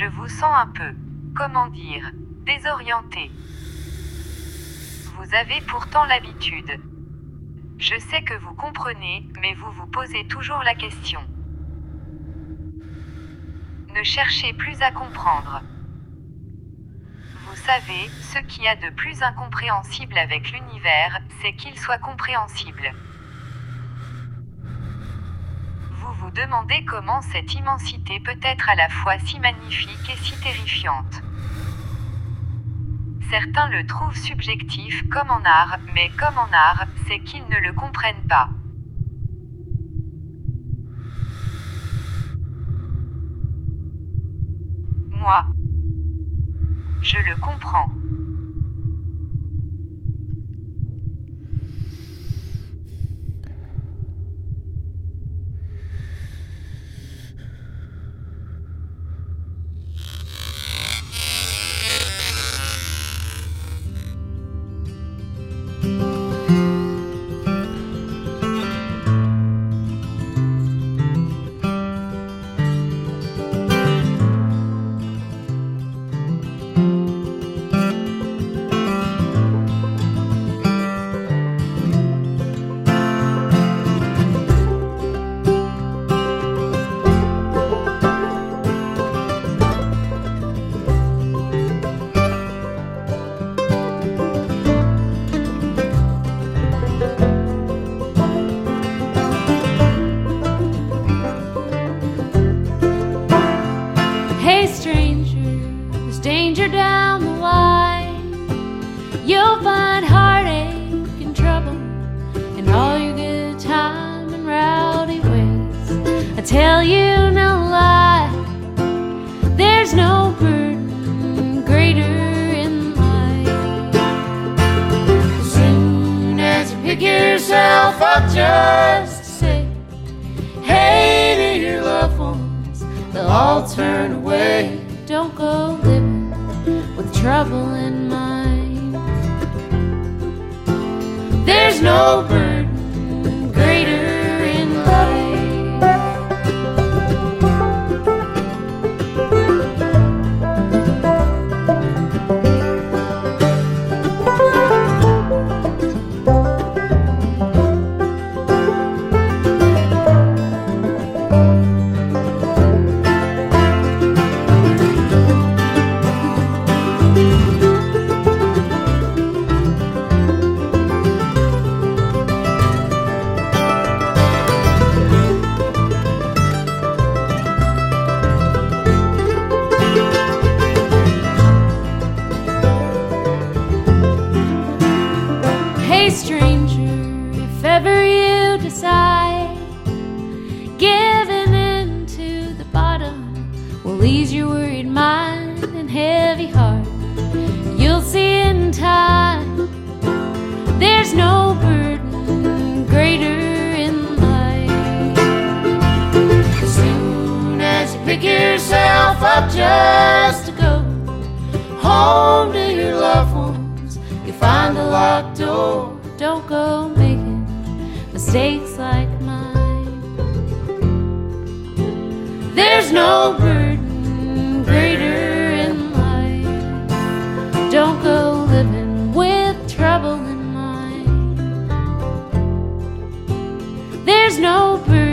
Je vous sens un peu, comment dire, désorienté. Vous avez pourtant l'habitude. Je sais que vous comprenez, mais vous vous posez toujours la question. Ne cherchez plus à comprendre. Vous savez, ce qu'il y a de plus incompréhensible avec l'univers, c'est qu'il soit compréhensible. Vous demandez comment cette immensité peut être à la fois si magnifique et si terrifiante. Certains le trouvent subjectif comme en art, mais comme en art, c'est qu'ils ne le comprennent pas. Moi. Je le comprends. I tell you no lie, there's no burden greater in life. Soon as you pick yourself up just say, hey to your loved ones, they'll all turn away. Don't go living with trouble in mind. There's no burden just to go home to your loved ones, you find a locked door. Don't go making mistakes like mine. There's no burden greater in life. Don't go living with trouble in mind. There's no burden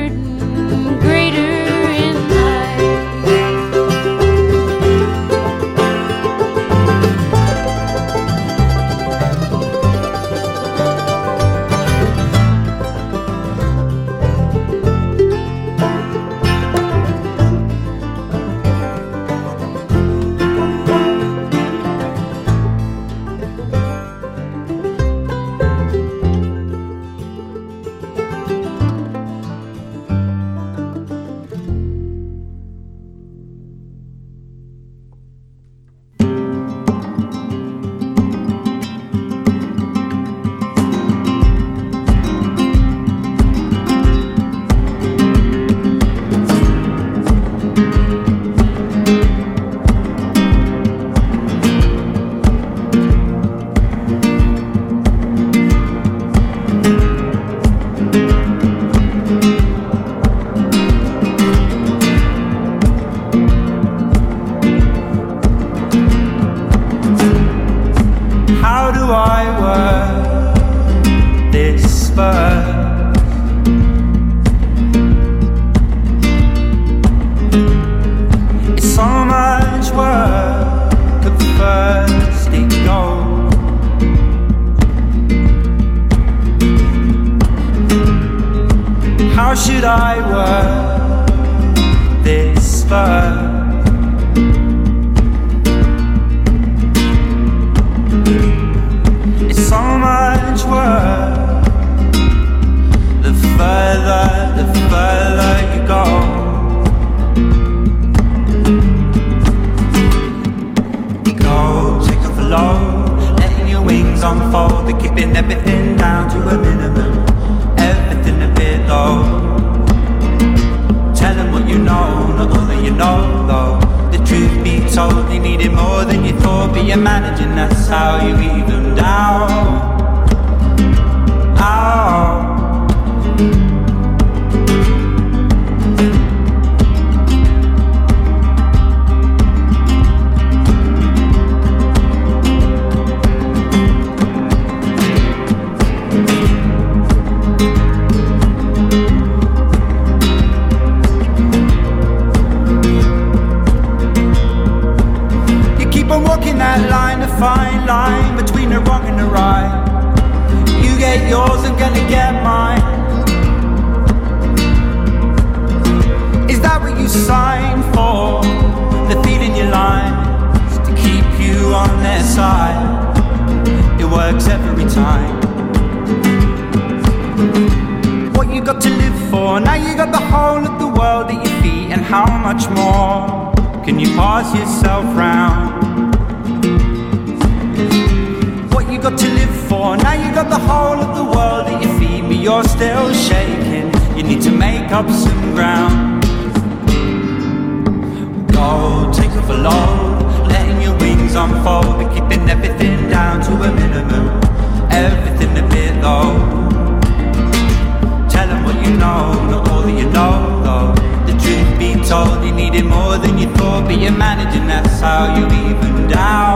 should I work this fur? It's so much work. The further, the further you go. their side. It works every time. What you got to live for? Now you got the whole of the world at your feet, and how much more can you pass yourself round? What you got to live for? Now you got the whole of the world at your feet, but you're still shaking. You need to make up some ground. Go take off a load unfold They're keeping everything down to a minimum. Everything a bit low. Tell them what you know, not all that you know though. The truth be told, you needed more than you thought. But you're managing, that's how you even out.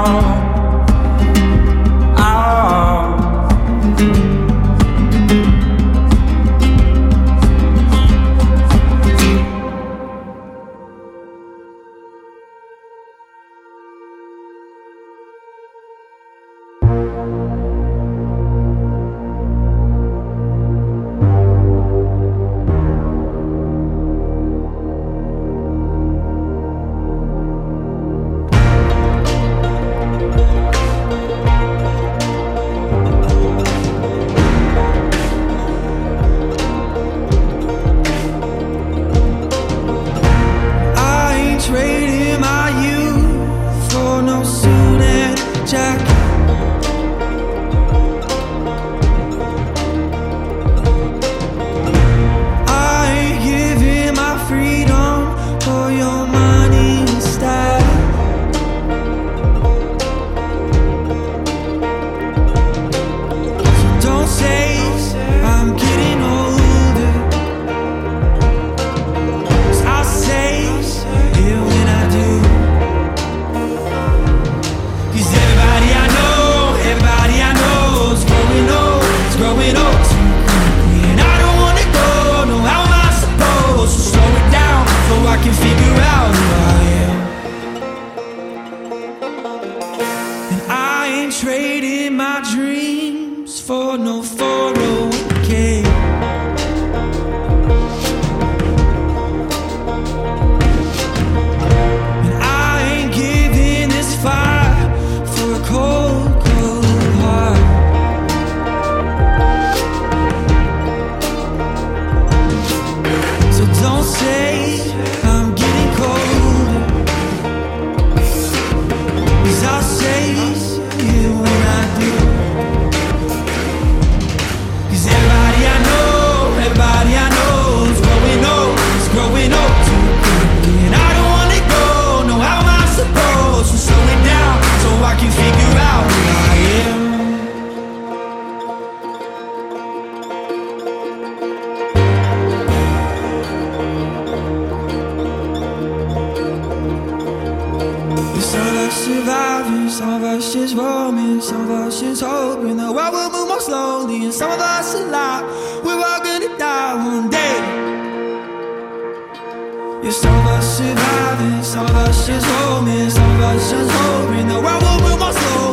It's all us surviving, some of us just homies, some of us just hoping The world will with my soul.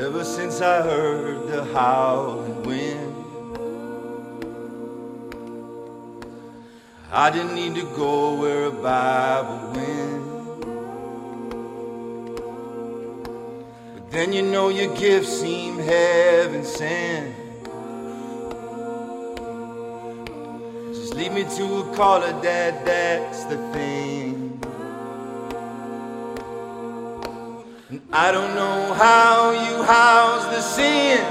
Ever since I heard the howling wind, I didn't need to go where a Bible went. But then you know your gifts seem heaven sent. Just lead me to a caller, Dad, that's the thing. I don't know how you house the sin.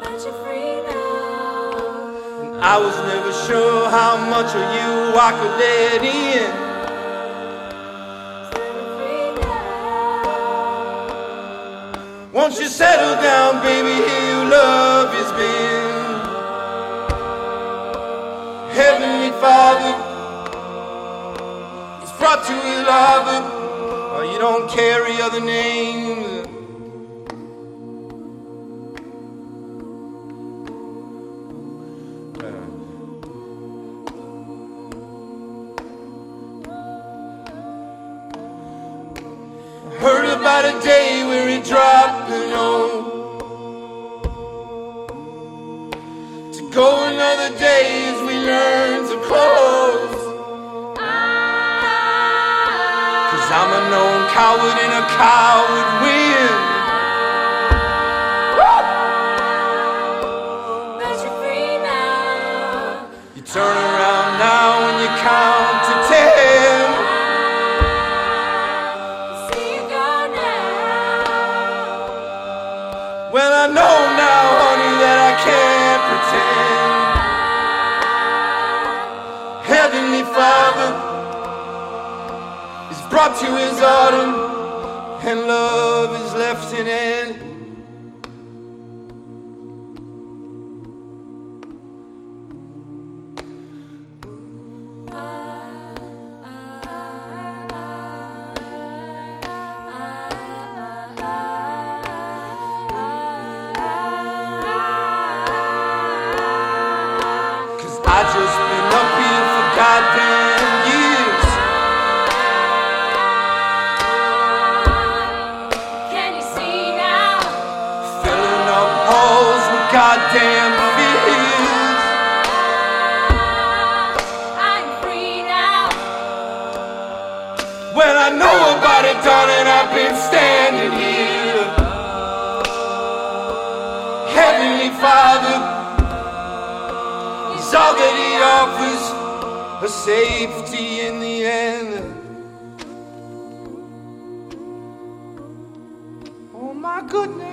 But you're free now. I was never sure how much of you I could let in. Free now. Won't you settle down, baby? Here to you, love. Or oh, you don't carry other names. Heard about a day where he dropped note to go another day as we learn to close. A known coward and a coward win. But you're free now. You turn around now and you count to ten. See you go now. Well, I know now, honey, that I can't pretend. Is to his autumn, and love is left in end. Cause I just offers, a safety in the end. Oh my goodness.